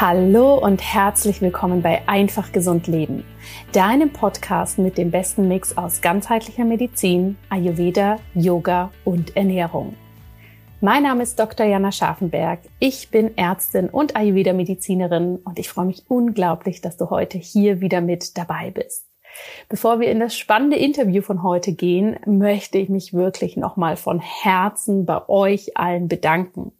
Hallo und herzlich willkommen bei Einfach Gesund Leben, deinem Podcast mit dem besten Mix aus ganzheitlicher Medizin, Ayurveda, Yoga und Ernährung. Mein Name ist Dr. Jana Scharfenberg. Ich bin Ärztin und Ayurveda-Medizinerin und ich freue mich unglaublich, dass du heute hier wieder mit dabei bist. Bevor wir in das spannende Interview von heute gehen, möchte ich mich wirklich nochmal von Herzen bei euch allen bedanken.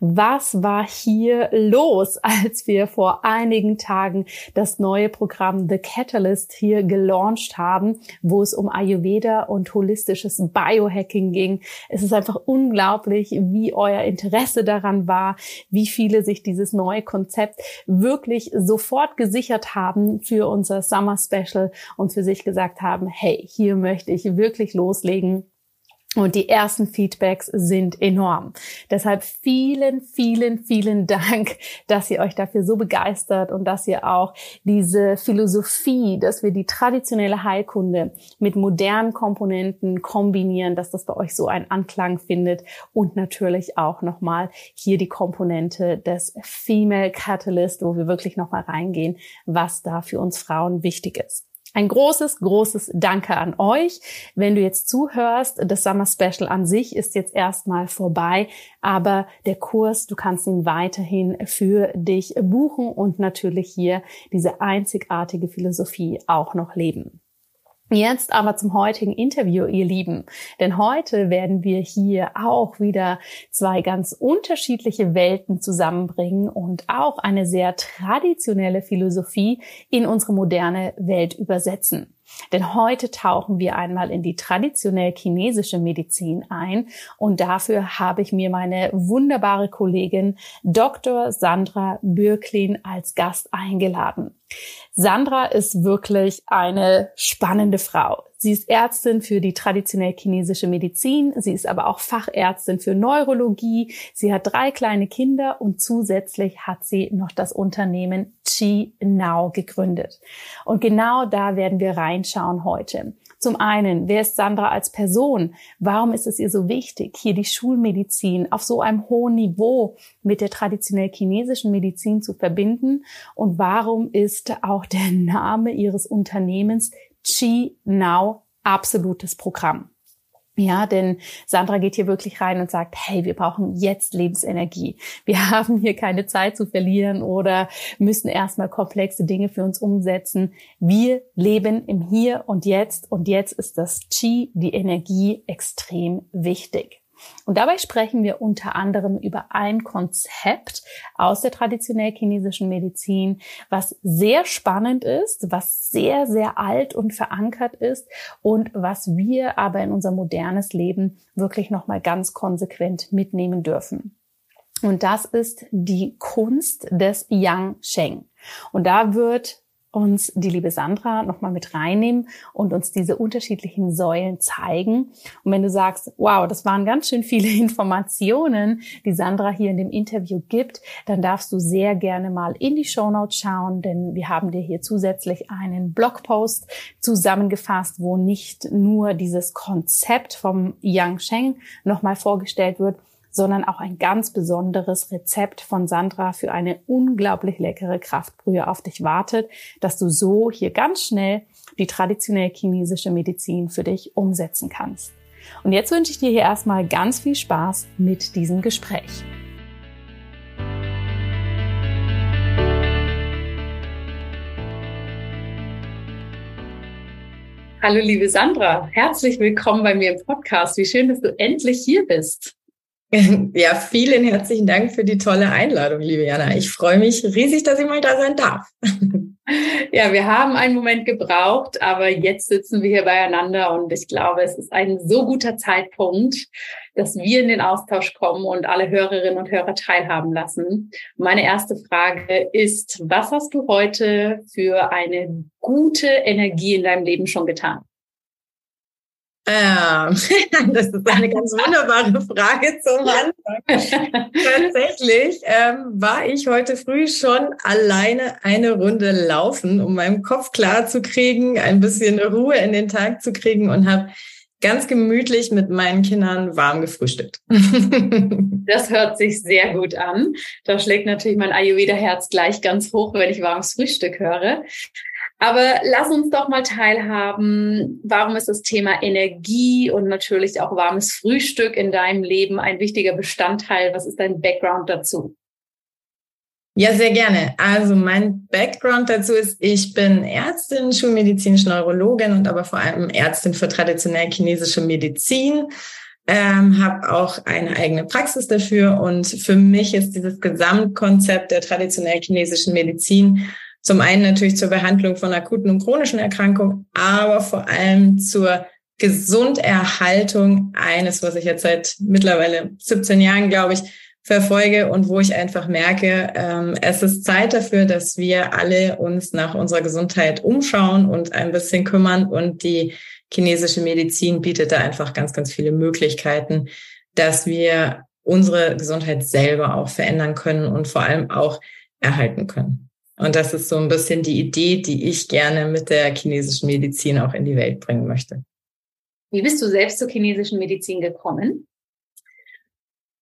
Was war hier los, als wir vor einigen Tagen das neue Programm The Catalyst hier gelauncht haben, wo es um Ayurveda und holistisches Biohacking ging? Es ist einfach unglaublich, wie euer Interesse daran war, wie viele sich dieses neue Konzept wirklich sofort gesichert haben für unser Summer Special und für sich gesagt haben, hey, hier möchte ich wirklich loslegen und die ersten Feedbacks sind enorm. Deshalb vielen, vielen, vielen Dank, dass ihr euch dafür so begeistert und dass ihr auch diese Philosophie, dass wir die traditionelle Heilkunde mit modernen Komponenten kombinieren, dass das bei euch so einen Anklang findet und natürlich auch nochmal hier die Komponente des Female Catalyst, wo wir wirklich nochmal reingehen, was da für uns Frauen wichtig ist. Ein großes, großes Danke an euch. Wenn du jetzt zuhörst, das Summer Special an sich ist jetzt erstmal vorbei, aber der Kurs, du kannst ihn weiterhin für dich buchen und natürlich hier diese einzigartige Philosophie auch noch leben. Jetzt aber zum heutigen Interview, ihr Lieben. Denn heute werden wir hier auch wieder zwei ganz unterschiedliche Welten zusammenbringen und auch eine sehr traditionelle Philosophie in unsere moderne Welt übersetzen. Denn heute tauchen wir einmal in die traditionell chinesische Medizin ein und dafür habe ich mir meine wunderbare Kollegin Dr. Sandra Bürklin als Gast eingeladen. Sandra ist wirklich eine spannende Frau. Sie ist Ärztin für die traditionell chinesische Medizin. Sie ist aber auch Fachärztin für Neurologie. Sie hat drei kleine Kinder und zusätzlich hat sie noch das Unternehmen Chi Now gegründet. Und genau da werden wir reinschauen heute. Zum einen, wer ist Sandra als Person? Warum ist es ihr so wichtig, hier die Schulmedizin auf so einem hohen Niveau mit der traditionell chinesischen Medizin zu verbinden? Und warum ist auch der Name ihres Unternehmens Chi Now absolutes Programm. Ja, denn Sandra geht hier wirklich rein und sagt, hey, wir brauchen jetzt Lebensenergie. Wir haben hier keine Zeit zu verlieren oder müssen erstmal komplexe Dinge für uns umsetzen. Wir leben im Hier und Jetzt und jetzt ist das Qi, die Energie, extrem wichtig. Und dabei sprechen wir unter anderem über ein Konzept aus der traditionell chinesischen Medizin, was sehr spannend ist, was sehr, sehr alt und verankert ist und was wir aber in unser modernes Leben wirklich nochmal ganz konsequent mitnehmen dürfen. Und das ist die Kunst des Yang Sheng. Und da wird uns die liebe Sandra nochmal mit reinnehmen und uns diese unterschiedlichen Säulen zeigen. Und wenn du sagst, wow, das waren ganz schön viele Informationen, die Sandra hier in dem Interview gibt, dann darfst du sehr gerne mal in die Show Notes schauen, denn wir haben dir hier zusätzlich einen Blogpost zusammengefasst, wo nicht nur dieses Konzept vom Yang Sheng nochmal vorgestellt wird, sondern auch ein ganz besonderes Rezept von Sandra für eine unglaublich leckere Kraftbrühe auf dich wartet, dass du so hier ganz schnell die traditionell chinesische Medizin für dich umsetzen kannst. Und jetzt wünsche ich dir hier erstmal ganz viel Spaß mit diesem Gespräch. Hallo liebe Sandra, herzlich willkommen bei mir im Podcast. Wie schön, dass du endlich hier bist. Ja, vielen herzlichen Dank für die tolle Einladung, liebe Jana. Ich freue mich riesig, dass ich mal da sein darf. Ja, wir haben einen Moment gebraucht, aber jetzt sitzen wir hier beieinander und ich glaube, es ist ein so guter Zeitpunkt, dass wir in den Austausch kommen und alle Hörerinnen und Hörer teilhaben lassen. Meine erste Frage ist, was hast du heute für eine gute Energie in deinem Leben schon getan? Ähm, das ist eine ganz wunderbare Frage zum Anfang. Tatsächlich ähm, war ich heute früh schon alleine eine Runde laufen, um meinen Kopf klar zu kriegen, ein bisschen Ruhe in den Tag zu kriegen und habe ganz gemütlich mit meinen Kindern warm gefrühstückt. das hört sich sehr gut an. Da schlägt natürlich mein Ayurveda-Herz gleich ganz hoch, wenn ich warmes Frühstück höre. Aber lass uns doch mal teilhaben, warum ist das Thema Energie und natürlich auch warmes Frühstück in deinem Leben ein wichtiger Bestandteil? Was ist dein Background dazu? Ja, sehr gerne. Also mein Background dazu ist, ich bin Ärztin, schulmedizinische Neurologin und aber vor allem Ärztin für traditionell chinesische Medizin. Ähm, habe auch eine eigene Praxis dafür und für mich ist dieses Gesamtkonzept der traditionell chinesischen Medizin zum einen natürlich zur Behandlung von akuten und chronischen Erkrankungen, aber vor allem zur Gesunderhaltung eines, was ich jetzt seit mittlerweile 17 Jahren, glaube ich, verfolge und wo ich einfach merke, ähm, es ist Zeit dafür, dass wir alle uns nach unserer Gesundheit umschauen und ein bisschen kümmern. Und die chinesische Medizin bietet da einfach ganz, ganz viele Möglichkeiten, dass wir unsere Gesundheit selber auch verändern können und vor allem auch erhalten können. Und das ist so ein bisschen die Idee, die ich gerne mit der chinesischen Medizin auch in die Welt bringen möchte. Wie bist du selbst zur chinesischen Medizin gekommen?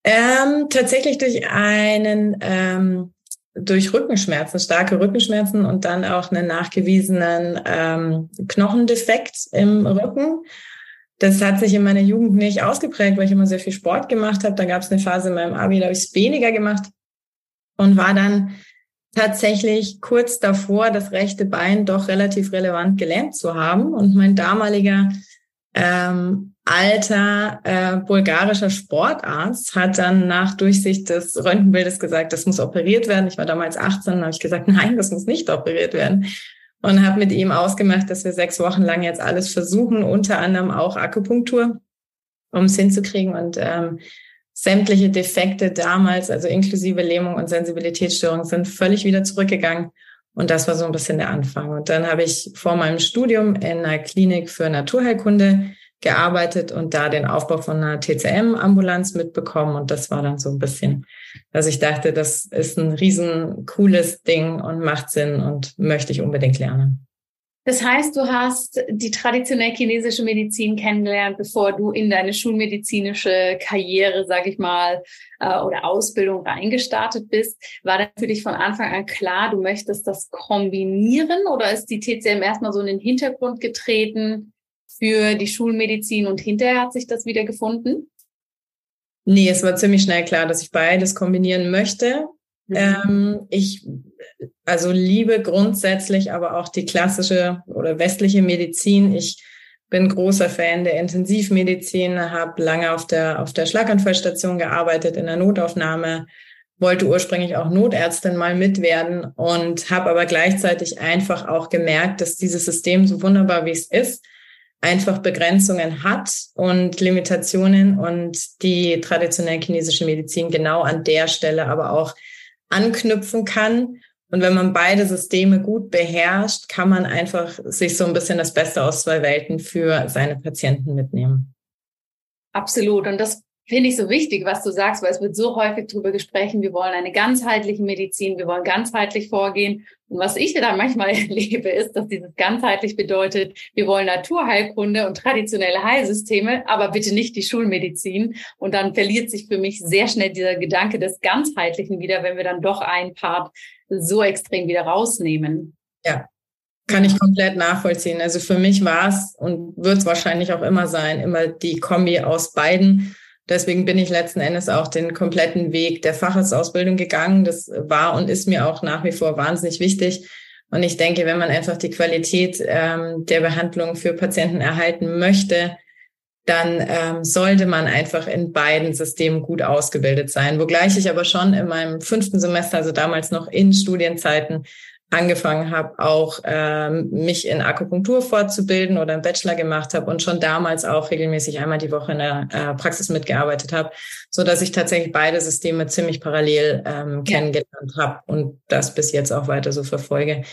Ähm, tatsächlich durch einen, ähm, durch Rückenschmerzen, starke Rückenschmerzen und dann auch einen nachgewiesenen ähm, Knochendefekt im Rücken. Das hat sich in meiner Jugend nicht ausgeprägt, weil ich immer sehr viel Sport gemacht habe. Da gab es eine Phase in meinem Abi, da habe ich es weniger gemacht und war dann tatsächlich kurz davor, das rechte Bein doch relativ relevant gelähmt zu haben. Und mein damaliger ähm, alter äh, bulgarischer Sportarzt hat dann nach Durchsicht des Röntgenbildes gesagt, das muss operiert werden. Ich war damals 18, habe ich gesagt, nein, das muss nicht operiert werden. Und habe mit ihm ausgemacht, dass wir sechs Wochen lang jetzt alles versuchen, unter anderem auch Akupunktur, um es hinzukriegen. Und ähm, sämtliche Defekte damals, also inklusive Lähmung und Sensibilitätsstörung, sind völlig wieder zurückgegangen. Und das war so ein bisschen der Anfang. Und dann habe ich vor meinem Studium in einer Klinik für Naturheilkunde gearbeitet und da den Aufbau von einer TCM-Ambulanz mitbekommen. Und das war dann so ein bisschen, dass ich dachte, das ist ein riesen cooles Ding und macht Sinn und möchte ich unbedingt lernen. Das heißt, du hast die traditionell chinesische Medizin kennengelernt, bevor du in deine schulmedizinische Karriere, sag ich mal, äh, oder Ausbildung reingestartet bist. War das für dich von Anfang an klar, du möchtest das kombinieren oder ist die TCM erstmal so in den Hintergrund getreten für die Schulmedizin und hinterher hat sich das wieder gefunden? Nee, es war ziemlich schnell klar, dass ich beides kombinieren möchte. Mhm. Ähm, ich also liebe grundsätzlich aber auch die klassische oder westliche Medizin. Ich bin großer Fan der Intensivmedizin, habe lange auf der, auf der Schlaganfallstation gearbeitet, in der Notaufnahme, wollte ursprünglich auch Notärztin mal mit werden und habe aber gleichzeitig einfach auch gemerkt, dass dieses System so wunderbar wie es ist, einfach Begrenzungen hat und Limitationen und die traditionell chinesische Medizin genau an der Stelle aber auch anknüpfen kann und wenn man beide Systeme gut beherrscht, kann man einfach sich so ein bisschen das Beste aus zwei Welten für seine Patienten mitnehmen. Absolut. Und das finde ich so wichtig, was du sagst, weil es wird so häufig darüber gesprochen, wir wollen eine ganzheitliche Medizin, wir wollen ganzheitlich vorgehen. Und was ich da manchmal erlebe, ist, dass dieses ganzheitlich bedeutet, wir wollen Naturheilkunde und traditionelle Heilsysteme, aber bitte nicht die Schulmedizin. Und dann verliert sich für mich sehr schnell dieser Gedanke des Ganzheitlichen wieder, wenn wir dann doch ein Part so extrem wieder rausnehmen. Ja, kann ich komplett nachvollziehen. Also für mich war es und wird es wahrscheinlich auch immer sein, immer die Kombi aus beiden. Deswegen bin ich letzten Endes auch den kompletten Weg der Facharztausbildung gegangen. Das war und ist mir auch nach wie vor wahnsinnig wichtig. Und ich denke, wenn man einfach die Qualität ähm, der Behandlung für Patienten erhalten möchte, dann ähm, sollte man einfach in beiden Systemen gut ausgebildet sein. Wogleich ich aber schon in meinem fünften Semester, also damals noch in Studienzeiten, angefangen habe, auch ähm, mich in Akupunktur fortzubilden oder einen Bachelor gemacht habe und schon damals auch regelmäßig einmal die Woche in der äh, Praxis mitgearbeitet habe, so dass ich tatsächlich beide Systeme ziemlich parallel ähm, kennengelernt habe und das bis jetzt auch weiter so verfolge.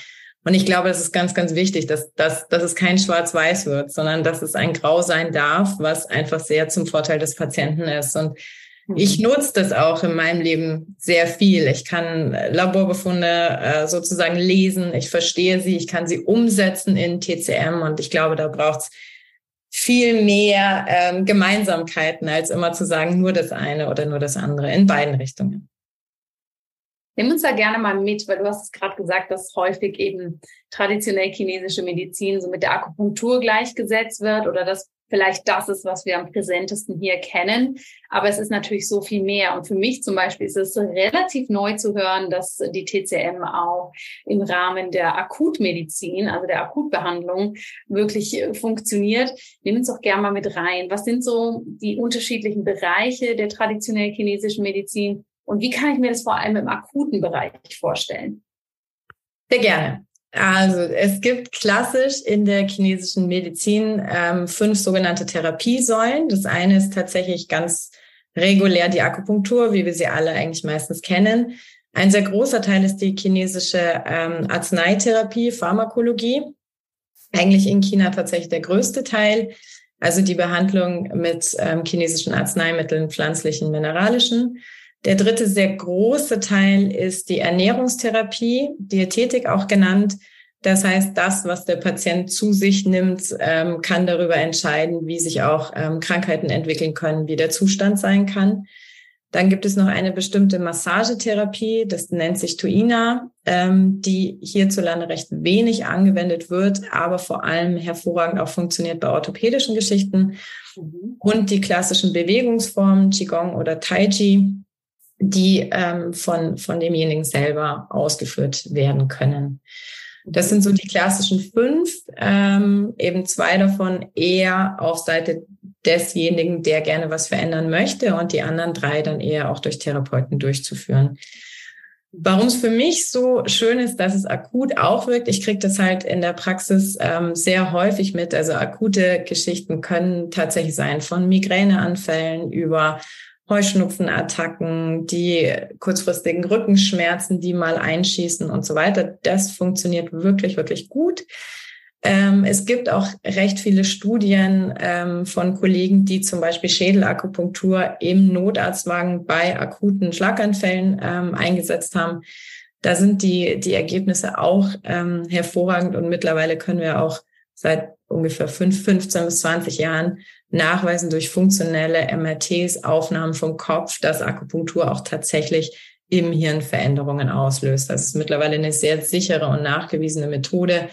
Und ich glaube, das ist ganz, ganz wichtig, dass, dass, dass es kein Schwarz-Weiß wird, sondern dass es ein Grau sein darf, was einfach sehr zum Vorteil des Patienten ist. Und ich mhm. nutze das auch in meinem Leben sehr viel. Ich kann Laborbefunde äh, sozusagen lesen, ich verstehe sie, ich kann sie umsetzen in TCM und ich glaube, da braucht es viel mehr ähm, Gemeinsamkeiten, als immer zu sagen, nur das eine oder nur das andere in beiden Richtungen. Nimm uns da gerne mal mit, weil du hast es gerade gesagt, dass häufig eben traditionell chinesische Medizin so mit der Akupunktur gleichgesetzt wird oder dass vielleicht das ist, was wir am präsentesten hier kennen. Aber es ist natürlich so viel mehr. Und für mich zum Beispiel ist es relativ neu zu hören, dass die TCM auch im Rahmen der Akutmedizin, also der Akutbehandlung, wirklich funktioniert. Nimm uns doch gerne mal mit rein. Was sind so die unterschiedlichen Bereiche der traditionell chinesischen Medizin? Und wie kann ich mir das vor allem im akuten Bereich vorstellen? Sehr gerne. Also es gibt klassisch in der chinesischen Medizin ähm, fünf sogenannte Therapiesäulen. Das eine ist tatsächlich ganz regulär die Akupunktur, wie wir sie alle eigentlich meistens kennen. Ein sehr großer Teil ist die chinesische ähm, Arzneitherapie, Pharmakologie. Eigentlich in China tatsächlich der größte Teil. Also die Behandlung mit ähm, chinesischen Arzneimitteln, pflanzlichen, mineralischen. Der dritte sehr große Teil ist die Ernährungstherapie, Diätetik auch genannt. Das heißt, das, was der Patient zu sich nimmt, ähm, kann darüber entscheiden, wie sich auch ähm, Krankheiten entwickeln können, wie der Zustand sein kann. Dann gibt es noch eine bestimmte Massagetherapie, das nennt sich Tuina, ähm, die hierzulande recht wenig angewendet wird, aber vor allem hervorragend auch funktioniert bei orthopädischen Geschichten. Mhm. Und die klassischen Bewegungsformen, Qigong oder Tai Chi, die ähm, von, von demjenigen selber ausgeführt werden können. Das sind so die klassischen fünf, ähm, eben zwei davon eher auf Seite desjenigen, der gerne was verändern möchte und die anderen drei dann eher auch durch Therapeuten durchzuführen. Warum es für mich so schön ist, dass es akut auch wirkt, ich kriege das halt in der Praxis ähm, sehr häufig mit. Also akute Geschichten können tatsächlich sein von Migräneanfällen über Heuschnupfenattacken, die kurzfristigen Rückenschmerzen, die mal einschießen und so weiter. Das funktioniert wirklich, wirklich gut. Ähm, es gibt auch recht viele Studien ähm, von Kollegen, die zum Beispiel Schädelakupunktur im Notarztwagen bei akuten Schlaganfällen ähm, eingesetzt haben. Da sind die, die Ergebnisse auch ähm, hervorragend und mittlerweile können wir auch seit ungefähr fünf, 15 bis 20 Jahren nachweisen durch funktionelle MRTs, Aufnahmen vom Kopf, dass Akupunktur auch tatsächlich im Hirn Veränderungen auslöst. Das ist mittlerweile eine sehr sichere und nachgewiesene Methode,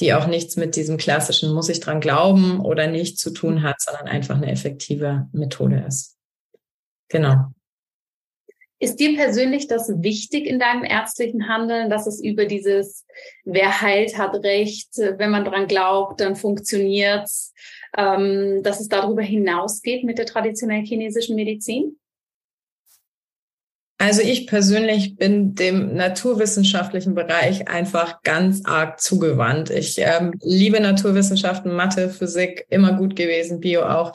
die auch nichts mit diesem klassischen muss ich dran glauben oder nicht zu tun hat, sondern einfach eine effektive Methode ist. Genau. Ist dir persönlich das wichtig in deinem ärztlichen Handeln, dass es über dieses Wer heilt, hat Recht, wenn man dran glaubt, dann funktioniert's, ähm, dass es darüber hinausgeht mit der traditionellen chinesischen Medizin? Also ich persönlich bin dem naturwissenschaftlichen Bereich einfach ganz arg zugewandt. Ich ähm, liebe Naturwissenschaften, Mathe, Physik, immer gut gewesen, Bio auch.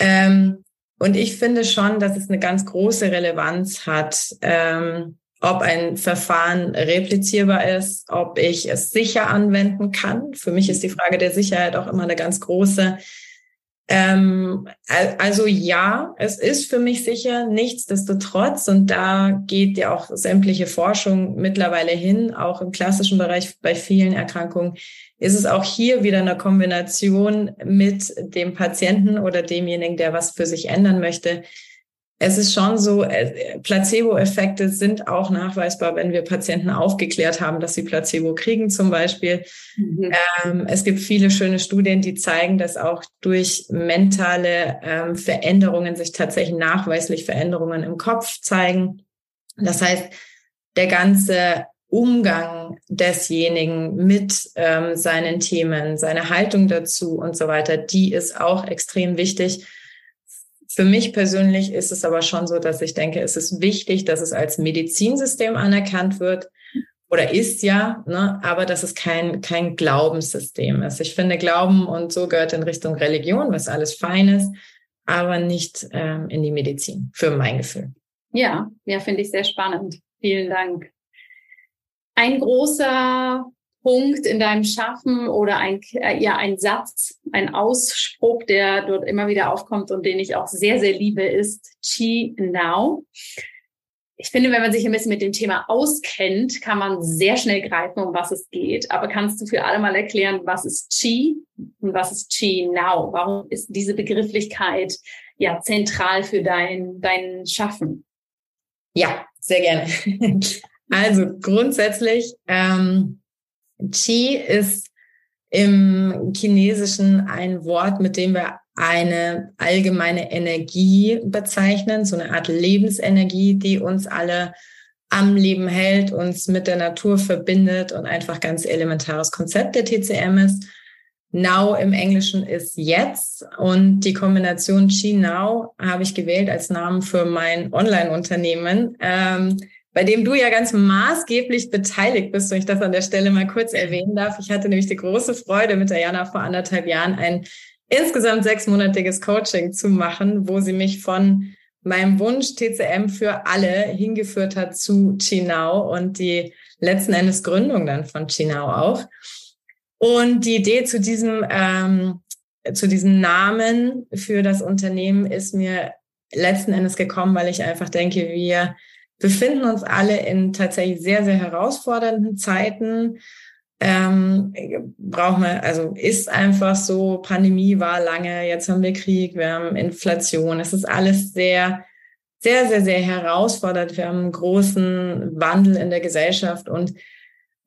Ähm, und ich finde schon, dass es eine ganz große Relevanz hat, ähm, ob ein Verfahren replizierbar ist, ob ich es sicher anwenden kann. Für mich ist die Frage der Sicherheit auch immer eine ganz große. Ähm, also ja, es ist für mich sicher, nichtsdestotrotz, und da geht ja auch sämtliche Forschung mittlerweile hin, auch im klassischen Bereich bei vielen Erkrankungen, ist es auch hier wieder eine Kombination mit dem Patienten oder demjenigen, der was für sich ändern möchte. Es ist schon so, äh, Placebo-Effekte sind auch nachweisbar, wenn wir Patienten aufgeklärt haben, dass sie Placebo kriegen zum Beispiel. Mhm. Ähm, es gibt viele schöne Studien, die zeigen, dass auch durch mentale ähm, Veränderungen sich tatsächlich nachweislich Veränderungen im Kopf zeigen. Das heißt, der ganze Umgang desjenigen mit ähm, seinen Themen, seine Haltung dazu und so weiter, die ist auch extrem wichtig. Für mich persönlich ist es aber schon so, dass ich denke, es ist wichtig, dass es als Medizinsystem anerkannt wird oder ist ja, ne, aber dass es kein, kein Glaubenssystem ist. Ich finde, Glauben und so gehört in Richtung Religion, was alles fein ist, aber nicht ähm, in die Medizin, für mein Gefühl. Ja, ja, finde ich sehr spannend. Vielen Dank ein großer Punkt in deinem Schaffen oder ein, äh, ja, ein Satz, ein Ausspruch, der dort immer wieder aufkommt und den ich auch sehr, sehr liebe, ist Chi Now. ich finde, wenn man sich ein bisschen mit dem Thema auskennt, kann man sehr schnell greifen, um was es geht. Aber kannst du für alle mal erklären, was ist Qi und was ist Qi Now? Warum ist diese Begrifflichkeit ja zentral für dein, dein Schaffen? Ja, sehr gerne. Also grundsätzlich, ähm, Qi ist im Chinesischen ein Wort, mit dem wir eine allgemeine Energie bezeichnen, so eine Art Lebensenergie, die uns alle am Leben hält, uns mit der Natur verbindet und einfach ganz elementares Konzept der TCM ist. Now im Englischen ist jetzt und die Kombination Qi Now habe ich gewählt als Namen für mein Online-Unternehmen. Ähm, bei dem du ja ganz maßgeblich beteiligt bist, wenn ich das an der Stelle mal kurz erwähnen darf. Ich hatte nämlich die große Freude, mit der Jana vor anderthalb Jahren ein insgesamt sechsmonatiges Coaching zu machen, wo sie mich von meinem Wunsch TCM für alle hingeführt hat zu Chinao und die letzten Endes Gründung dann von Chinao auch. Und die Idee zu diesem, ähm, zu diesem Namen für das Unternehmen ist mir letzten Endes gekommen, weil ich einfach denke, wir befinden uns alle in tatsächlich sehr, sehr herausfordernden Zeiten. Ähm, brauchen wir, also ist einfach so, Pandemie war lange, jetzt haben wir Krieg, wir haben Inflation, es ist alles sehr, sehr, sehr, sehr herausfordernd. Wir haben einen großen Wandel in der Gesellschaft und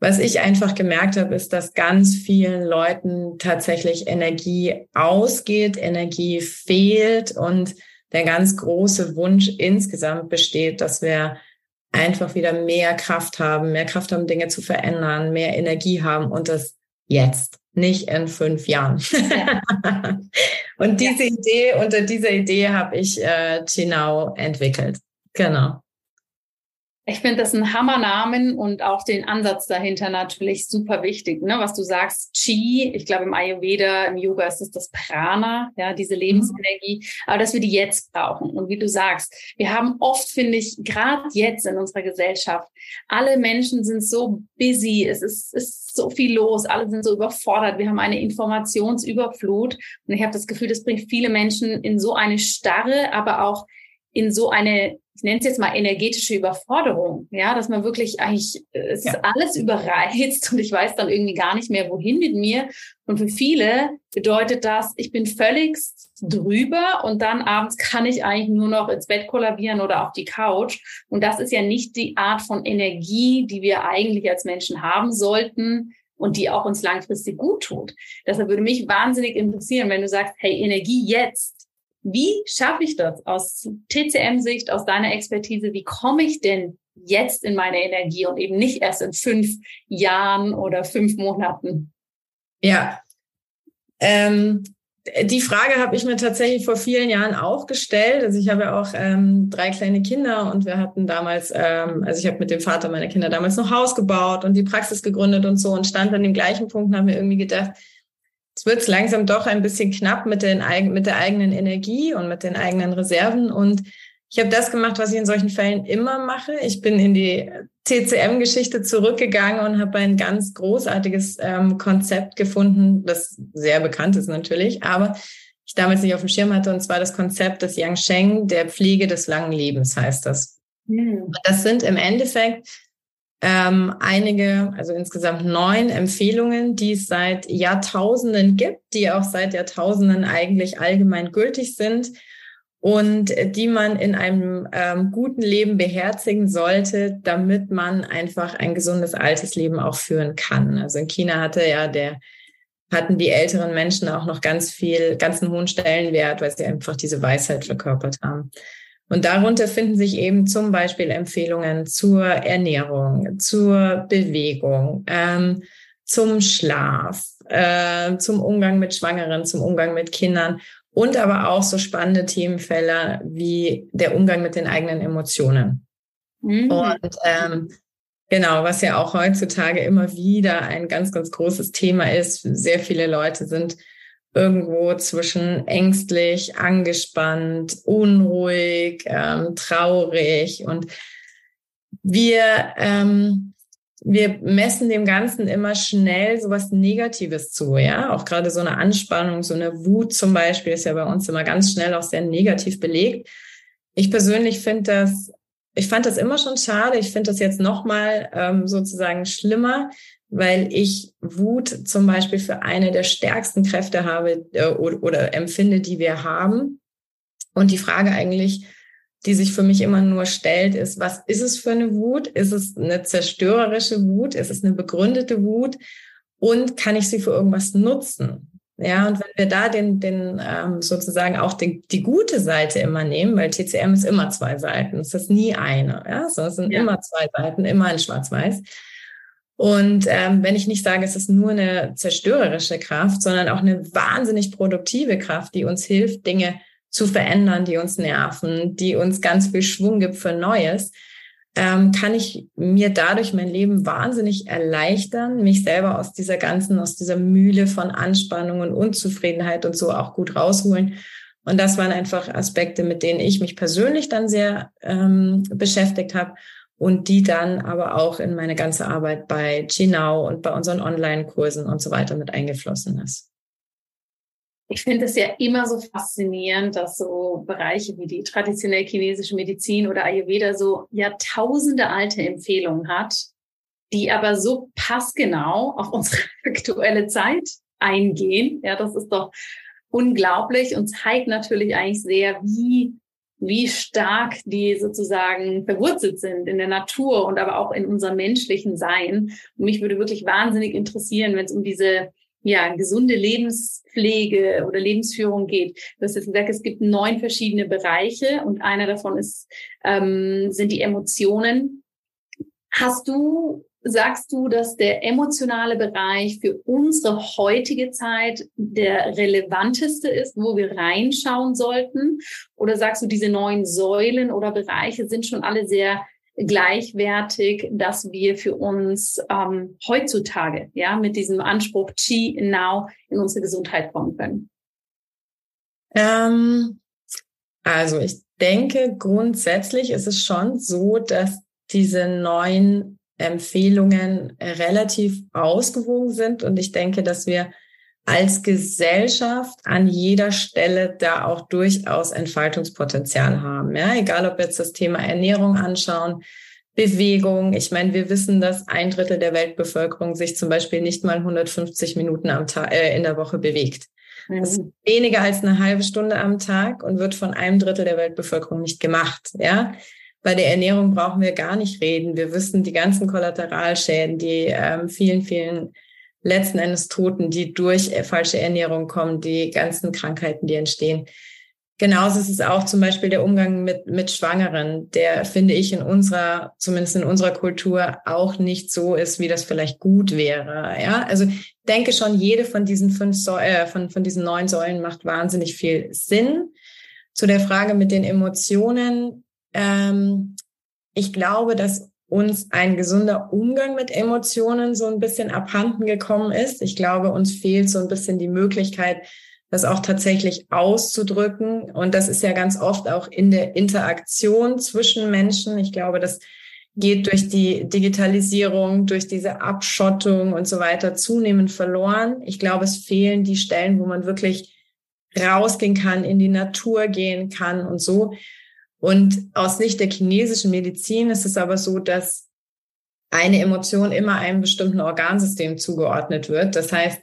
was ich einfach gemerkt habe, ist, dass ganz vielen Leuten tatsächlich Energie ausgeht, Energie fehlt und der ganz große Wunsch insgesamt besteht, dass wir einfach wieder mehr Kraft haben, mehr Kraft haben, Dinge zu verändern, mehr Energie haben und das jetzt, nicht in fünf Jahren. und diese ja. Idee, unter dieser Idee habe ich äh, Chinao entwickelt. Genau. Ich finde das ein Hammernamen und auch den Ansatz dahinter natürlich super wichtig. Ne? Was du sagst, Chi, ich glaube im Ayurveda, im Yoga ist es das Prana, ja, diese Lebensenergie, aber dass wir die jetzt brauchen. Und wie du sagst, wir haben oft, finde ich, gerade jetzt in unserer Gesellschaft, alle Menschen sind so busy, es ist, ist so viel los, alle sind so überfordert, wir haben eine Informationsüberflut und ich habe das Gefühl, das bringt viele Menschen in so eine Starre, aber auch in so eine ich nenne es jetzt mal energetische Überforderung, ja, dass man wirklich eigentlich, es ja. ist alles überreizt und ich weiß dann irgendwie gar nicht mehr, wohin mit mir. Und für viele bedeutet das, ich bin völlig drüber und dann abends kann ich eigentlich nur noch ins Bett kollabieren oder auf die Couch. Und das ist ja nicht die Art von Energie, die wir eigentlich als Menschen haben sollten und die auch uns langfristig gut tut. Deshalb würde mich wahnsinnig interessieren, wenn du sagst, hey, Energie jetzt, wie schaffe ich das aus TCM-Sicht, aus deiner Expertise? Wie komme ich denn jetzt in meine Energie und eben nicht erst in fünf Jahren oder fünf Monaten? Ja, ähm, die Frage habe ich mir tatsächlich vor vielen Jahren auch gestellt. Also ich habe ja auch ähm, drei kleine Kinder und wir hatten damals, ähm, also ich habe mit dem Vater meiner Kinder damals noch Haus gebaut und die Praxis gegründet und so und stand an dem gleichen Punkt und habe mir irgendwie gedacht, es wird langsam doch ein bisschen knapp mit, den, mit der eigenen Energie und mit den eigenen Reserven. Und ich habe das gemacht, was ich in solchen Fällen immer mache. Ich bin in die TCM-Geschichte zurückgegangen und habe ein ganz großartiges ähm, Konzept gefunden, das sehr bekannt ist natürlich, aber ich damals nicht auf dem Schirm hatte, und zwar das Konzept des Yang Sheng, der Pflege des langen Lebens heißt das. Mhm. Das sind im Endeffekt ähm, einige, also insgesamt neun Empfehlungen, die es seit Jahrtausenden gibt, die auch seit Jahrtausenden eigentlich allgemein gültig sind und die man in einem ähm, guten Leben beherzigen sollte, damit man einfach ein gesundes altes Leben auch führen kann. Also in China hatte ja der hatten die älteren Menschen auch noch ganz viel, ganz einen hohen Stellenwert, weil sie einfach diese Weisheit verkörpert haben. Und darunter finden sich eben zum Beispiel Empfehlungen zur Ernährung, zur Bewegung, ähm, zum Schlaf, äh, zum Umgang mit Schwangeren, zum Umgang mit Kindern und aber auch so spannende Themenfelder wie der Umgang mit den eigenen Emotionen. Mhm. Und ähm, genau, was ja auch heutzutage immer wieder ein ganz, ganz großes Thema ist. Sehr viele Leute sind irgendwo zwischen ängstlich, angespannt, unruhig, ähm, traurig und wir ähm, wir messen dem Ganzen immer schnell so was Negatives zu, ja. Auch gerade so eine Anspannung, so eine Wut zum Beispiel ist ja bei uns immer ganz schnell auch sehr negativ belegt. Ich persönlich finde das ich fand das immer schon schade. Ich finde das jetzt nochmal ähm, sozusagen schlimmer, weil ich Wut zum Beispiel für eine der stärksten Kräfte habe äh, oder, oder empfinde, die wir haben. Und die Frage eigentlich, die sich für mich immer nur stellt, ist, was ist es für eine Wut? Ist es eine zerstörerische Wut? Ist es eine begründete Wut? Und kann ich sie für irgendwas nutzen? Ja, und wenn wir da den, den ähm, sozusagen auch den, die gute Seite immer nehmen, weil TCM ist immer zwei Seiten, es ist nie eine, ja, so, es sind ja. immer zwei Seiten, immer in Schwarz-Weiß. Und ähm, wenn ich nicht sage, es ist nur eine zerstörerische Kraft, sondern auch eine wahnsinnig produktive Kraft, die uns hilft, Dinge zu verändern, die uns nerven, die uns ganz viel Schwung gibt für Neues, ähm, kann ich mir dadurch mein Leben wahnsinnig erleichtern, mich selber aus dieser ganzen, aus dieser Mühle von Anspannung und Unzufriedenheit und so auch gut rausholen. Und das waren einfach Aspekte, mit denen ich mich persönlich dann sehr ähm, beschäftigt habe und die dann aber auch in meine ganze Arbeit bei Chinau und bei unseren Online-Kursen und so weiter mit eingeflossen ist ich finde es ja immer so faszinierend, dass so Bereiche wie die traditionell chinesische Medizin oder Ayurveda so jahrtausende alte Empfehlungen hat, die aber so passgenau auf unsere aktuelle Zeit eingehen. Ja, das ist doch unglaublich und zeigt natürlich eigentlich sehr, wie wie stark die sozusagen verwurzelt sind in der Natur und aber auch in unserem menschlichen Sein. Und mich würde wirklich wahnsinnig interessieren, wenn es um diese ja, gesunde Lebenspflege oder Lebensführung geht. Das ist gesagt, es gibt neun verschiedene Bereiche und einer davon ist, ähm, sind die Emotionen. Hast du, sagst du, dass der emotionale Bereich für unsere heutige Zeit der relevanteste ist, wo wir reinschauen sollten? Oder sagst du, diese neun Säulen oder Bereiche sind schon alle sehr gleichwertig, dass wir für uns ähm, heutzutage ja mit diesem Anspruch Qi Now in unsere Gesundheit kommen können? Ähm, also ich denke, grundsätzlich ist es schon so, dass diese neuen Empfehlungen relativ ausgewogen sind und ich denke, dass wir als Gesellschaft an jeder Stelle da auch durchaus Entfaltungspotenzial haben. Ja, egal ob wir jetzt das Thema Ernährung anschauen, Bewegung. Ich meine, wir wissen, dass ein Drittel der Weltbevölkerung sich zum Beispiel nicht mal 150 Minuten am Tag äh, in der Woche bewegt. Das ist weniger als eine halbe Stunde am Tag und wird von einem Drittel der Weltbevölkerung nicht gemacht. Ja, bei der Ernährung brauchen wir gar nicht reden. Wir wissen die ganzen Kollateralschäden, die ähm, vielen, vielen letzten Endes Toten, die durch falsche Ernährung kommen, die ganzen Krankheiten, die entstehen. Genauso ist es auch zum Beispiel der Umgang mit, mit Schwangeren, der finde ich in unserer, zumindest in unserer Kultur auch nicht so ist, wie das vielleicht gut wäre. Ja, also denke schon, jede von diesen fünf Säulen, äh, von, von diesen neun Säulen macht wahnsinnig viel Sinn. Zu der Frage mit den Emotionen. Ähm, ich glaube, dass uns ein gesunder Umgang mit Emotionen so ein bisschen abhanden gekommen ist. Ich glaube, uns fehlt so ein bisschen die Möglichkeit, das auch tatsächlich auszudrücken. Und das ist ja ganz oft auch in der Interaktion zwischen Menschen. Ich glaube, das geht durch die Digitalisierung, durch diese Abschottung und so weiter zunehmend verloren. Ich glaube, es fehlen die Stellen, wo man wirklich rausgehen kann, in die Natur gehen kann und so. Und aus Sicht der chinesischen Medizin ist es aber so, dass eine Emotion immer einem bestimmten Organsystem zugeordnet wird. Das heißt,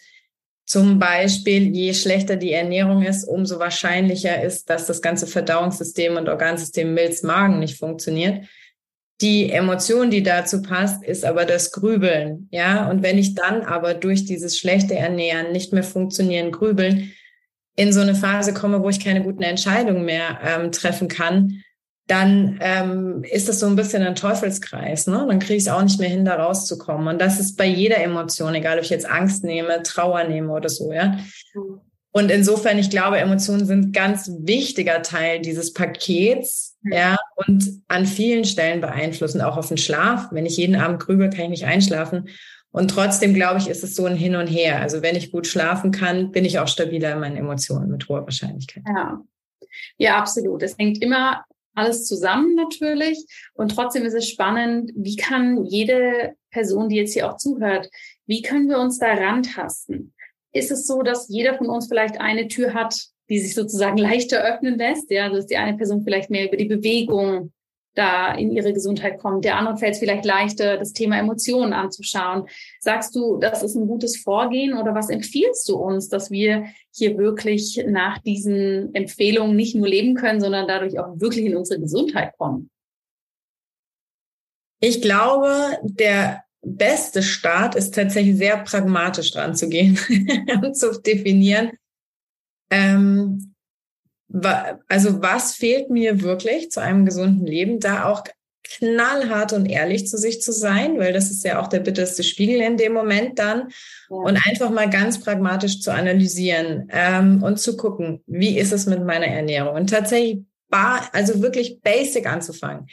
zum Beispiel, je schlechter die Ernährung ist, umso wahrscheinlicher ist, dass das ganze Verdauungssystem und Organsystem Milz-Magen nicht funktioniert. Die Emotion, die dazu passt, ist aber das Grübeln. Ja, und wenn ich dann aber durch dieses schlechte Ernähren nicht mehr funktionieren, grübeln, in so eine Phase komme, wo ich keine guten Entscheidungen mehr ähm, treffen kann, dann ähm, ist das so ein bisschen ein Teufelskreis. Ne? Dann kriege ich es auch nicht mehr hin, da rauszukommen. Und das ist bei jeder Emotion, egal ob ich jetzt Angst nehme, Trauer nehme oder so, ja. Und insofern, ich glaube, Emotionen sind ganz wichtiger Teil dieses Pakets, ja, und an vielen Stellen beeinflussen, auch auf den Schlaf. Wenn ich jeden Abend grübel, kann ich nicht einschlafen. Und trotzdem, glaube ich, ist es so ein Hin und Her. Also wenn ich gut schlafen kann, bin ich auch stabiler in meinen Emotionen mit hoher Wahrscheinlichkeit. Ja. Ja, absolut. Es hängt immer alles zusammen natürlich. Und trotzdem ist es spannend, wie kann jede Person, die jetzt hier auch zuhört, wie können wir uns da rantasten? Ist es so, dass jeder von uns vielleicht eine Tür hat, die sich sozusagen leichter öffnen lässt? Ja, dass die eine Person vielleicht mehr über die Bewegung da in ihre Gesundheit kommt. Der anderen fällt es vielleicht leichter, das Thema Emotionen anzuschauen. Sagst du, das ist ein gutes Vorgehen oder was empfiehlst du uns, dass wir hier wirklich nach diesen Empfehlungen nicht nur leben können, sondern dadurch auch wirklich in unsere Gesundheit kommen? Ich glaube, der beste Start ist tatsächlich sehr pragmatisch dran zu gehen und zu definieren, ähm, also was fehlt mir wirklich zu einem gesunden Leben, da auch knallhart und ehrlich zu sich zu sein, weil das ist ja auch der bitterste Spiegel in dem Moment dann ja. und einfach mal ganz pragmatisch zu analysieren ähm, und zu gucken, wie ist es mit meiner Ernährung und tatsächlich bar, also wirklich basic anzufangen.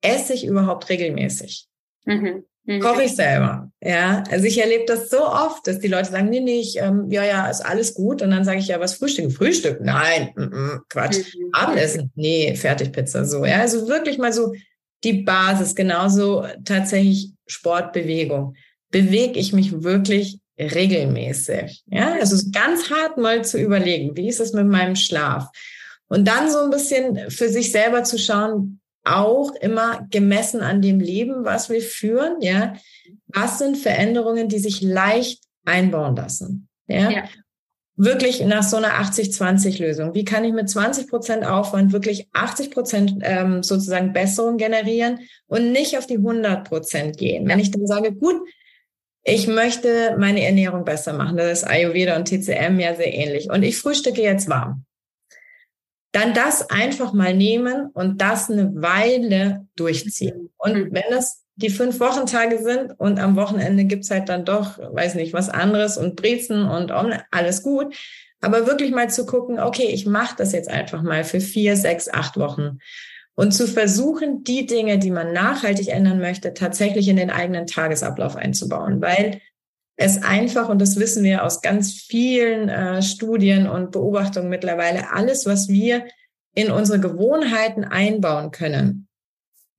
Esse ich überhaupt regelmäßig? Mhm. Mhm. Koche ich selber. Ja, also ich erlebe das so oft, dass die Leute sagen, nee, nee, ich, ähm, ja, ja, ist alles gut. Und dann sage ich ja, was frühstücken? Frühstück? Nein, mm, mm, Quatsch. Mhm. Abendessen? Nee, Fertigpizza. So, ja, also wirklich mal so die Basis, genauso tatsächlich Sportbewegung. Bewege ich mich wirklich regelmäßig? Ja, also ganz hart mal zu überlegen, wie ist es mit meinem Schlaf? Und dann so ein bisschen für sich selber zu schauen, auch immer gemessen an dem Leben, was wir führen, ja. Was sind Veränderungen, die sich leicht einbauen lassen? Ja. ja. Wirklich nach so einer 80-20-Lösung. Wie kann ich mit 20 Prozent Aufwand wirklich 80 Prozent ähm, sozusagen Besserung generieren und nicht auf die 100 Prozent gehen? Wenn ich dann sage, gut, ich möchte meine Ernährung besser machen, das ist Ayurveda und TCM ja sehr ähnlich und ich frühstücke jetzt warm dann das einfach mal nehmen und das eine Weile durchziehen. Und mhm. wenn das die fünf Wochentage sind und am Wochenende gibt's halt dann doch, weiß nicht, was anderes und Brezen und alles gut. Aber wirklich mal zu gucken, okay, ich mache das jetzt einfach mal für vier, sechs, acht Wochen. Und zu versuchen, die Dinge, die man nachhaltig ändern möchte, tatsächlich in den eigenen Tagesablauf einzubauen. Weil es einfach, und das wissen wir aus ganz vielen äh, Studien und Beobachtungen mittlerweile, alles, was wir in unsere Gewohnheiten einbauen können,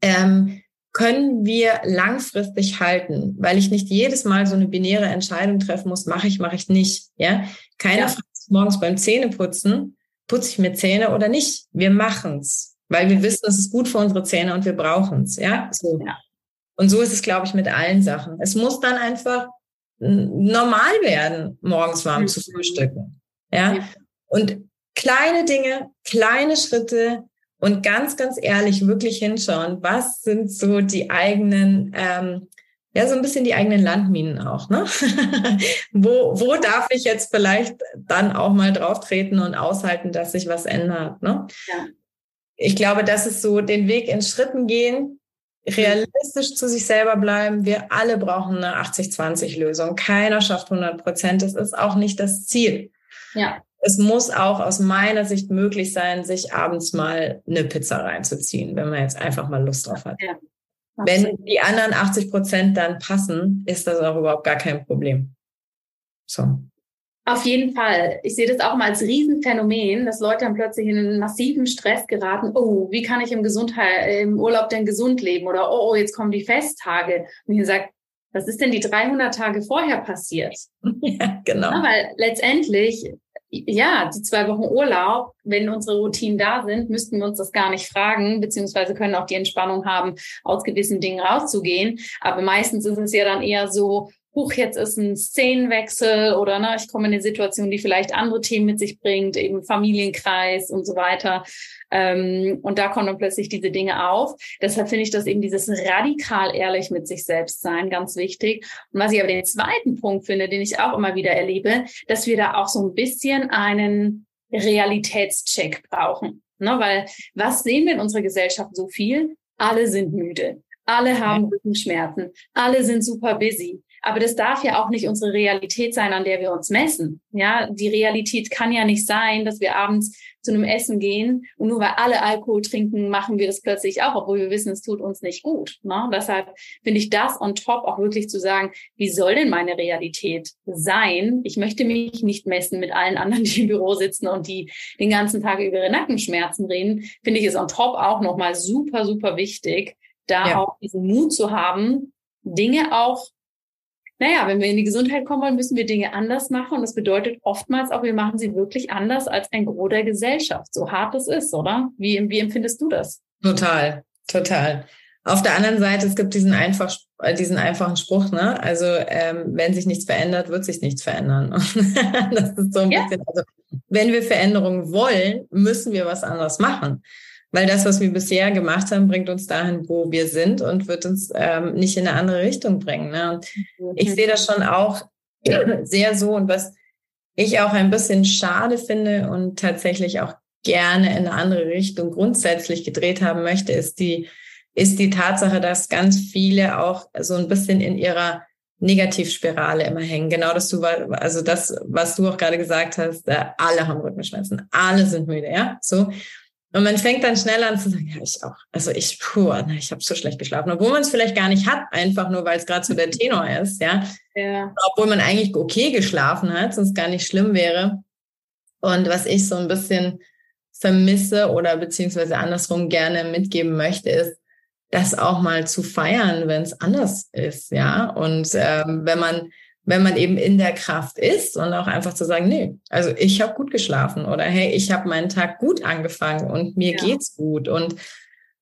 ähm, können wir langfristig halten, weil ich nicht jedes Mal so eine binäre Entscheidung treffen muss, mache ich, mache ich nicht. Ja, keiner ja. fragt morgens beim Zähneputzen, putze ich mir Zähne oder nicht. Wir machen's, weil wir wissen, es ist gut für unsere Zähne und wir brauchen's. Ja, so. Ja. Und so ist es, glaube ich, mit allen Sachen. Es muss dann einfach normal werden, morgens warm mhm. zu frühstücken. Ja. Und kleine Dinge, kleine Schritte und ganz, ganz ehrlich wirklich hinschauen, was sind so die eigenen, ähm, ja, so ein bisschen die eigenen Landminen auch, ne? wo, wo darf ich jetzt vielleicht dann auch mal drauf treten und aushalten, dass sich was ändert, ne? Ja. Ich glaube, das ist so den Weg in Schritten gehen, realistisch zu sich selber bleiben. Wir alle brauchen eine 80-20-Lösung. Keiner schafft 100 Prozent. Das ist auch nicht das Ziel. Ja. Es muss auch aus meiner Sicht möglich sein, sich abends mal eine Pizza reinzuziehen, wenn man jetzt einfach mal Lust drauf hat. Ja, wenn die anderen 80 Prozent dann passen, ist das auch überhaupt gar kein Problem. So. Auf jeden Fall. Ich sehe das auch mal als Riesenphänomen, dass Leute dann plötzlich in einen massiven Stress geraten. Oh, wie kann ich im Gesundheit, im Urlaub denn gesund leben? Oder oh, oh jetzt kommen die Festtage. Und ihr sagt, was ist denn die 300 Tage vorher passiert? Ja, genau. Ja, weil letztendlich, ja, die zwei Wochen Urlaub, wenn unsere Routinen da sind, müssten wir uns das gar nicht fragen, beziehungsweise können auch die Entspannung haben, aus gewissen Dingen rauszugehen. Aber meistens ist es ja dann eher so, huch, jetzt ist ein Szenenwechsel oder ne, ich komme in eine Situation, die vielleicht andere Themen mit sich bringt, eben Familienkreis und so weiter. Ähm, und da kommen dann plötzlich diese Dinge auf. Deshalb finde ich das eben dieses radikal ehrlich mit sich selbst sein ganz wichtig. Und was ich aber den zweiten Punkt finde, den ich auch immer wieder erlebe, dass wir da auch so ein bisschen einen Realitätscheck brauchen. Ne, weil was sehen wir in unserer Gesellschaft so viel? Alle sind müde. Alle haben Rückenschmerzen. Alle sind super busy. Aber das darf ja auch nicht unsere Realität sein, an der wir uns messen. Ja, die Realität kann ja nicht sein, dass wir abends zu einem Essen gehen und nur weil alle Alkohol trinken, machen wir das plötzlich auch, obwohl wir wissen, es tut uns nicht gut. Ne? Deshalb finde ich das on top auch wirklich zu sagen, wie soll denn meine Realität sein? Ich möchte mich nicht messen mit allen anderen, die im Büro sitzen und die den ganzen Tag über ihre Nackenschmerzen reden. Finde ich es on top auch nochmal super, super wichtig, da ja. auch diesen Mut zu haben, Dinge auch naja, wenn wir in die Gesundheit kommen wollen, müssen wir Dinge anders machen. Und das bedeutet oftmals auch, wir machen sie wirklich anders als ein Gros der Gesellschaft. So hart es ist, oder? Wie, wie empfindest du das? Total. total. Auf der anderen Seite, es gibt diesen, einfach, äh, diesen einfachen Spruch, ne? Also ähm, wenn sich nichts verändert, wird sich nichts verändern. das ist so ein ja. bisschen, also wenn wir Veränderungen wollen, müssen wir was anderes machen. Weil das, was wir bisher gemacht haben, bringt uns dahin, wo wir sind und wird uns ähm, nicht in eine andere Richtung bringen. Ne? Und mhm. ich sehe das schon auch sehr so und was ich auch ein bisschen schade finde und tatsächlich auch gerne in eine andere Richtung grundsätzlich gedreht haben möchte, ist die, ist die Tatsache, dass ganz viele auch so ein bisschen in ihrer Negativspirale immer hängen. Genau, dass du, also das, was du auch gerade gesagt hast, äh, alle haben Rückenschmerzen, alle sind müde, ja, so. Und man fängt dann schnell an zu sagen, ja, ich auch. Also ich, puh, ich habe so schlecht geschlafen. Obwohl man es vielleicht gar nicht hat, einfach nur, weil es gerade so der Tenor ist, ja? ja. Obwohl man eigentlich okay geschlafen hat, sonst gar nicht schlimm wäre. Und was ich so ein bisschen vermisse oder beziehungsweise andersrum gerne mitgeben möchte, ist, das auch mal zu feiern, wenn es anders ist, ja. Und ähm, wenn man wenn man eben in der Kraft ist und auch einfach zu sagen, nee, also ich habe gut geschlafen oder hey, ich habe meinen Tag gut angefangen und mir ja. geht's gut und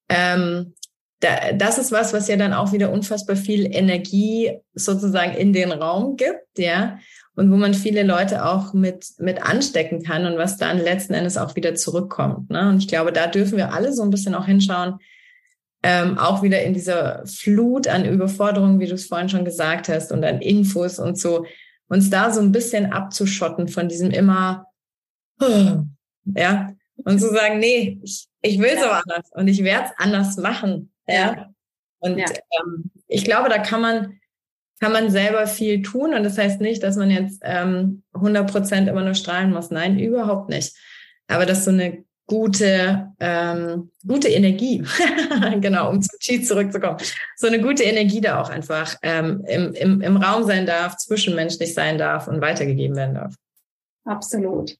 ähm, da, das ist was, was ja dann auch wieder unfassbar viel Energie sozusagen in den Raum gibt, ja, und wo man viele Leute auch mit mit anstecken kann und was dann letzten Endes auch wieder zurückkommt. Ne? Und ich glaube, da dürfen wir alle so ein bisschen auch hinschauen, ähm, auch wieder in dieser Flut an Überforderungen, wie du es vorhin schon gesagt hast, und an Infos und so, uns da so ein bisschen abzuschotten von diesem immer, ja, und zu sagen, nee, ich, ich will es ja. aber anders und ich werde es anders machen, ja. Und ja. Ähm, ich glaube, da kann man, kann man selber viel tun und das heißt nicht, dass man jetzt ähm, 100 Prozent immer nur strahlen muss. Nein, überhaupt nicht. Aber dass so eine gute, ähm, gute Energie, genau, um zum Cheat zurückzukommen, so eine gute Energie da auch einfach ähm, im, im, im Raum sein darf, zwischenmenschlich sein darf und weitergegeben werden darf. Absolut.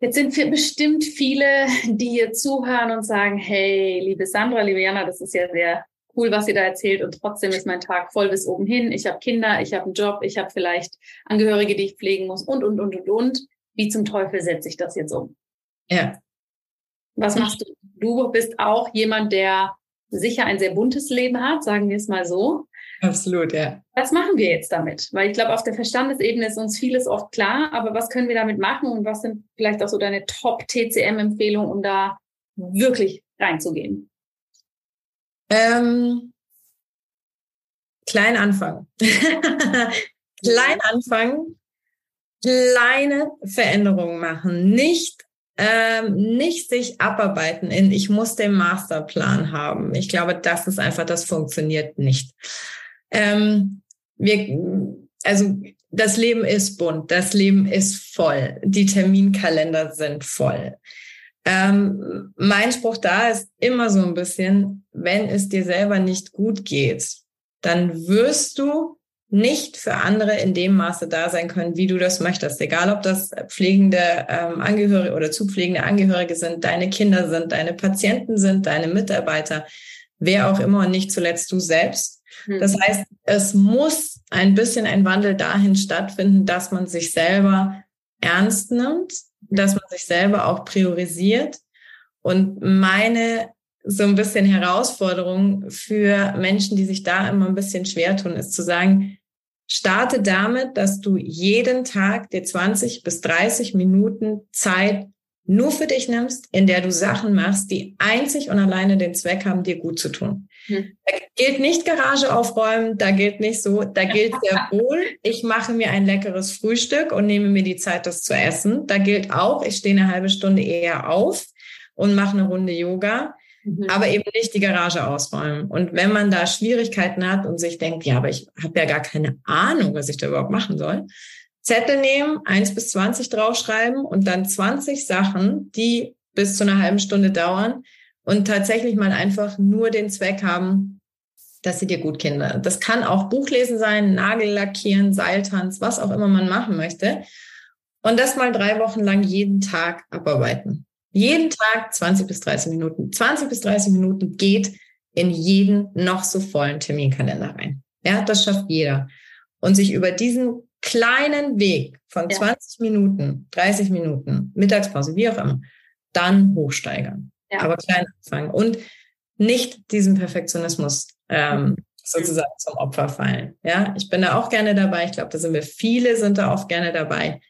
Jetzt sind wir bestimmt viele, die hier zuhören und sagen, hey, liebe Sandra, liebe Jana, das ist ja sehr cool, was ihr da erzählt und trotzdem ist mein Tag voll bis oben hin. Ich habe Kinder, ich habe einen Job, ich habe vielleicht Angehörige, die ich pflegen muss und, und, und, und, und. Wie zum Teufel setze ich das jetzt um? Ja. Was machst du? Du bist auch jemand, der sicher ein sehr buntes Leben hat, sagen wir es mal so. Absolut, ja. Was machen wir jetzt damit? Weil ich glaube, auf der Verstandesebene ist uns vieles oft klar, aber was können wir damit machen und was sind vielleicht auch so deine Top-TCM-Empfehlungen, um da wirklich reinzugehen? Ähm, klein anfangen. klein anfangen, kleine Veränderungen machen, nicht ähm, nicht sich abarbeiten in, ich muss den Masterplan haben. Ich glaube, das ist einfach, das funktioniert nicht. Ähm, wir, also das Leben ist bunt, das Leben ist voll, die Terminkalender sind voll. Ähm, mein Spruch da ist immer so ein bisschen, wenn es dir selber nicht gut geht, dann wirst du nicht für andere in dem Maße da sein können, wie du das möchtest. Egal, ob das pflegende ähm, Angehörige oder zupflegende Angehörige sind, deine Kinder sind, deine Patienten sind, deine Mitarbeiter, wer auch immer und nicht zuletzt du selbst. Hm. Das heißt, es muss ein bisschen ein Wandel dahin stattfinden, dass man sich selber ernst nimmt, dass man sich selber auch priorisiert. Und meine so ein bisschen Herausforderung für Menschen, die sich da immer ein bisschen schwer tun, ist zu sagen, starte damit, dass du jeden Tag dir 20 bis 30 Minuten Zeit nur für dich nimmst, in der du Sachen machst, die einzig und alleine den Zweck haben, dir gut zu tun. Hm. Da gilt nicht Garage aufräumen, da gilt nicht so, da gilt sehr wohl, ich mache mir ein leckeres Frühstück und nehme mir die Zeit, das zu essen. Da gilt auch, ich stehe eine halbe Stunde eher auf und mache eine Runde Yoga. Mhm. aber eben nicht die Garage ausräumen. Und wenn man da Schwierigkeiten hat und sich denkt, ja, aber ich habe ja gar keine Ahnung, was ich da überhaupt machen soll, Zettel nehmen, eins bis zwanzig draufschreiben und dann 20 Sachen, die bis zu einer halben Stunde dauern und tatsächlich mal einfach nur den Zweck haben, dass sie dir gut Kinder. Das kann auch Buchlesen sein, Nagel lackieren, Seiltanz, was auch immer man machen möchte. Und das mal drei Wochen lang jeden Tag abarbeiten. Jeden Tag 20 bis 30 Minuten. 20 bis 30 Minuten geht in jeden noch so vollen Terminkalender rein. Ja, das schafft jeder. Und sich über diesen kleinen Weg von ja. 20 Minuten, 30 Minuten, Mittagspause, wie auch immer, dann hochsteigern. Ja. Aber klein anfangen. Und nicht diesem Perfektionismus ähm, mhm. sozusagen zum Opfer fallen. Ja, ich bin da auch gerne dabei. Ich glaube, da sind wir viele, sind da auch gerne dabei.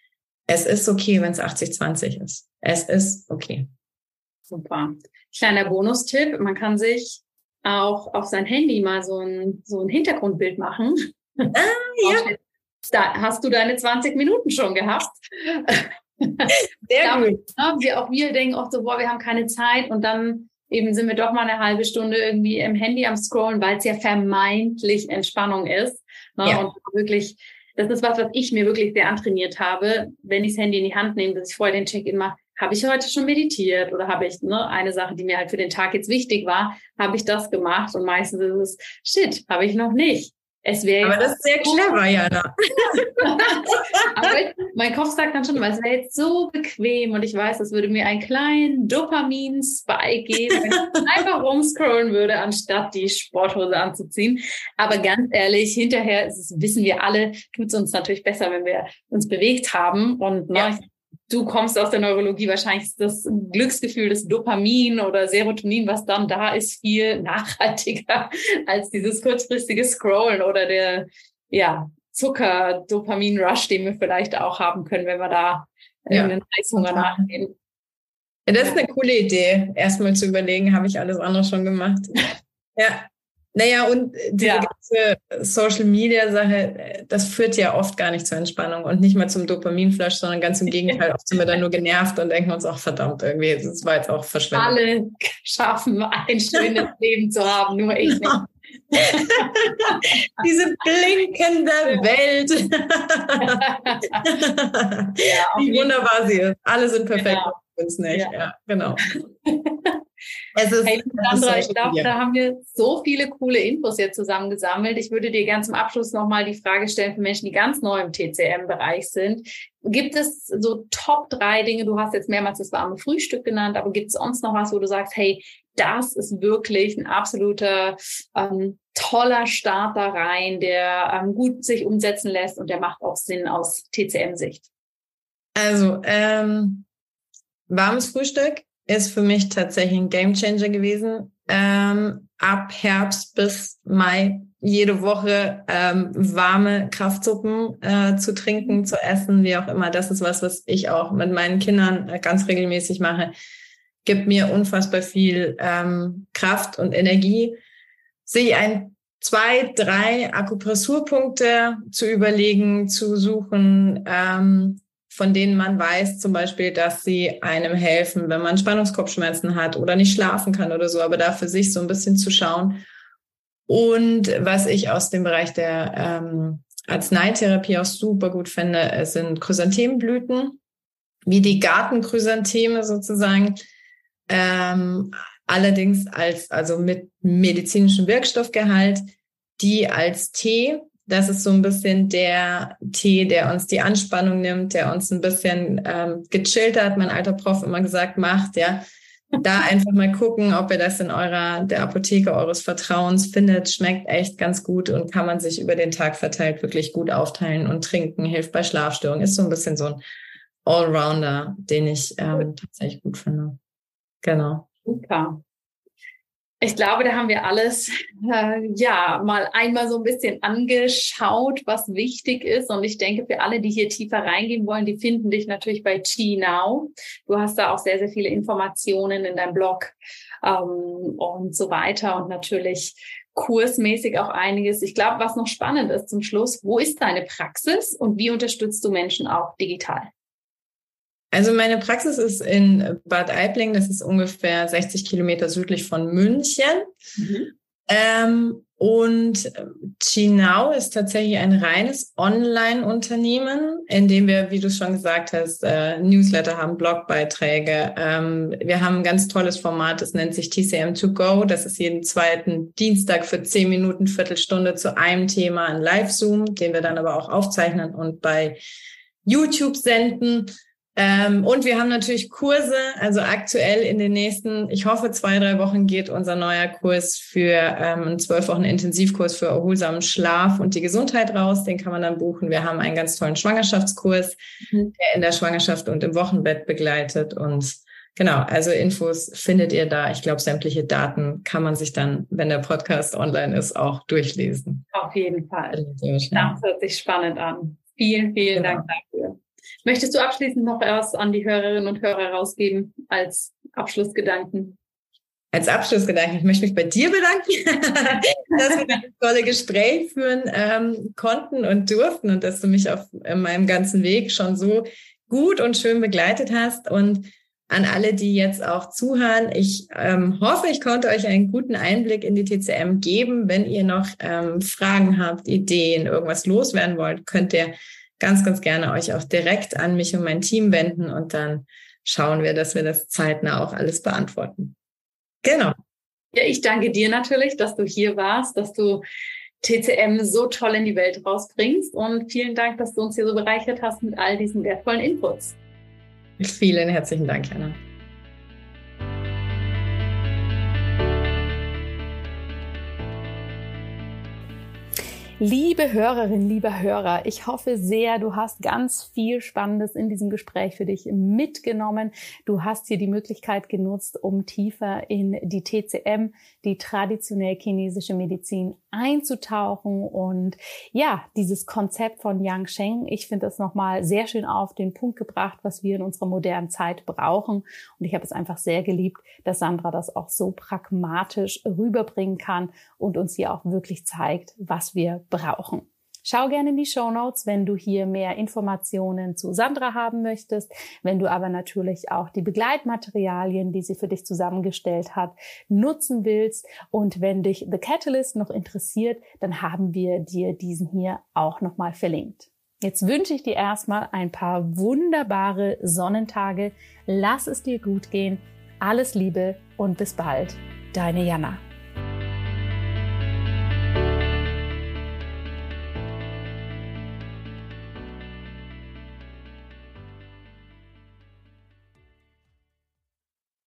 Es ist okay, wenn es 80-20 ist. Es ist okay. Super. Kleiner Bonustipp, man kann sich auch auf sein Handy mal so ein, so ein Hintergrundbild machen. Ah, ja. Da hast du deine 20 Minuten schon gehabt. Sehr gut. Wir, auch wir denken oft so, boah, wir haben keine Zeit und dann eben sind wir doch mal eine halbe Stunde irgendwie im Handy am Scrollen, weil es ja vermeintlich Entspannung ist. Ne? Ja. Und wirklich, das ist was, was ich mir wirklich sehr antrainiert habe, wenn ich das Handy in die Hand nehme, dass ich vorher den Check-in mache. Habe ich heute schon meditiert oder habe ich ne, eine Sache, die mir halt für den Tag jetzt wichtig war, habe ich das gemacht und meistens ist es, shit, habe ich noch nicht. Es wäre Aber das ist sehr clever, Jana. Aber mein Kopf sagt dann schon, es wäre jetzt so bequem und ich weiß, das würde mir einen kleinen Dopamin-Spike geben, wenn ich einfach rumscrollen würde, anstatt die Sporthose anzuziehen. Aber ganz ehrlich, hinterher es, wissen wir alle, tut es uns natürlich besser, wenn wir uns bewegt haben. Und ne, ja du kommst aus der Neurologie, wahrscheinlich ist das Glücksgefühl des Dopamin oder Serotonin, was dann da ist, viel nachhaltiger als dieses kurzfristige Scrollen oder der ja, Zucker-Dopamin-Rush, den wir vielleicht auch haben können, wenn wir da ja. irgendeinen Heißhunger nachgehen. Ja, das ist eine coole Idee, erstmal zu überlegen, habe ich alles andere schon gemacht. ja, naja, und diese ja. ganze Social Media Sache, das führt ja oft gar nicht zur Entspannung und nicht mal zum Dopaminflash, sondern ganz im Gegenteil, oft sind wir dann nur genervt und denken uns auch, verdammt, irgendwie, das war jetzt auch verschwendet. Alle schaffen, ein schönes Leben zu haben, nur ich nicht. Diese blinkende Welt. ja, Wie wunderbar sie ist. Alle sind perfekt. Genau. Uns nicht. Ja, ja genau. Es ist, hey, Sandra, ich glaube, da haben wir so viele coole Infos jetzt zusammengesammelt. Ich würde dir ganz zum Abschluss nochmal die Frage stellen für Menschen, die ganz neu im TCM-Bereich sind. Gibt es so Top drei Dinge? Du hast jetzt mehrmals das warme Frühstück genannt, aber gibt es sonst noch was, wo du sagst, hey, das ist wirklich ein absoluter ähm, toller Start da rein, der ähm, gut sich umsetzen lässt und der macht auch Sinn aus TCM-Sicht? Also, ähm, warmes Frühstück ist für mich tatsächlich ein Gamechanger gewesen. Ähm, ab Herbst bis Mai jede Woche ähm, warme Kraftsuppen äh, zu trinken, zu essen, wie auch immer. Das ist was, was ich auch mit meinen Kindern äh, ganz regelmäßig mache. Gibt mir unfassbar viel ähm, Kraft und Energie. Sich ein zwei, drei Akupressurpunkte zu überlegen, zu suchen, ähm, von denen man weiß zum Beispiel, dass sie einem helfen, wenn man Spannungskopfschmerzen hat oder nicht schlafen kann oder so, aber da für sich so ein bisschen zu schauen. Und was ich aus dem Bereich der ähm, Arzneitherapie auch super gut finde, sind Chrysanthemenblüten, wie die Gartenchrysantheme sozusagen. Ähm, allerdings als, also mit medizinischem Wirkstoffgehalt, die als Tee das ist so ein bisschen der Tee, der uns die Anspannung nimmt, der uns ein bisschen ähm, gechillt hat, mein alter Prof immer gesagt, macht, ja. Da einfach mal gucken, ob ihr das in eurer, der Apotheke eures Vertrauens findet. Schmeckt echt ganz gut und kann man sich über den Tag verteilt wirklich gut aufteilen und trinken, hilft bei Schlafstörungen. Ist so ein bisschen so ein Allrounder, den ich ähm, tatsächlich gut finde. Genau. Super. Ich glaube, da haben wir alles äh, ja mal einmal so ein bisschen angeschaut, was wichtig ist. Und ich denke, für alle, die hier tiefer reingehen wollen, die finden dich natürlich bei Chi Now. Du hast da auch sehr, sehr viele Informationen in deinem Blog ähm, und so weiter. Und natürlich kursmäßig auch einiges. Ich glaube, was noch spannend ist zum Schluss, wo ist deine Praxis und wie unterstützt du Menschen auch digital? Also meine Praxis ist in Bad Aibling, das ist ungefähr 60 Kilometer südlich von München. Mhm. Ähm, und Chinau ist tatsächlich ein reines Online-Unternehmen, in dem wir, wie du schon gesagt hast, äh, Newsletter haben, Blogbeiträge. Ähm, wir haben ein ganz tolles Format, das nennt sich TCM2Go. Das ist jeden zweiten Dienstag für zehn Minuten, Viertelstunde zu einem Thema ein Live-Zoom, den wir dann aber auch aufzeichnen und bei YouTube senden. Ähm, und wir haben natürlich Kurse, also aktuell in den nächsten, ich hoffe, zwei, drei Wochen geht unser neuer Kurs für ähm, einen zwölf Wochen Intensivkurs für erholsamen Schlaf und die Gesundheit raus. Den kann man dann buchen. Wir haben einen ganz tollen Schwangerschaftskurs, mhm. der in der Schwangerschaft und im Wochenbett begleitet und genau, also Infos findet ihr da. Ich glaube, sämtliche Daten kann man sich dann, wenn der Podcast online ist, auch durchlesen. Auf jeden Fall. Das hört sich spannend an. Vielen, vielen genau. Dank dafür. Möchtest du abschließend noch was an die Hörerinnen und Hörer rausgeben als Abschlussgedanken? Als Abschlussgedanken, ich möchte mich bei dir bedanken, dass wir das tolle Gespräch führen ähm, konnten und durften und dass du mich auf meinem ganzen Weg schon so gut und schön begleitet hast. Und an alle, die jetzt auch zuhören, ich ähm, hoffe, ich konnte euch einen guten Einblick in die TCM geben. Wenn ihr noch ähm, Fragen habt, Ideen, irgendwas loswerden wollt, könnt ihr ganz, ganz gerne euch auch direkt an mich und mein Team wenden und dann schauen wir, dass wir das zeitnah auch alles beantworten. Genau. Ja, ich danke dir natürlich, dass du hier warst, dass du TCM so toll in die Welt rausbringst und vielen Dank, dass du uns hier so bereichert hast mit all diesen wertvollen Inputs. Vielen herzlichen Dank, Jana. Liebe Hörerinnen, lieber Hörer, ich hoffe sehr, du hast ganz viel Spannendes in diesem Gespräch für dich mitgenommen. Du hast hier die Möglichkeit genutzt, um tiefer in die TCM, die traditionell chinesische Medizin, einzutauchen und ja, dieses Konzept von Yang Sheng, ich finde das nochmal sehr schön auf den Punkt gebracht, was wir in unserer modernen Zeit brauchen. Und ich habe es einfach sehr geliebt, dass Sandra das auch so pragmatisch rüberbringen kann und uns hier auch wirklich zeigt, was wir brauchen. Schau gerne in die Show Notes, wenn du hier mehr Informationen zu Sandra haben möchtest, wenn du aber natürlich auch die Begleitmaterialien, die sie für dich zusammengestellt hat, nutzen willst. Und wenn dich The Catalyst noch interessiert, dann haben wir dir diesen hier auch nochmal verlinkt. Jetzt wünsche ich dir erstmal ein paar wunderbare Sonnentage. Lass es dir gut gehen. Alles Liebe und bis bald. Deine Jana.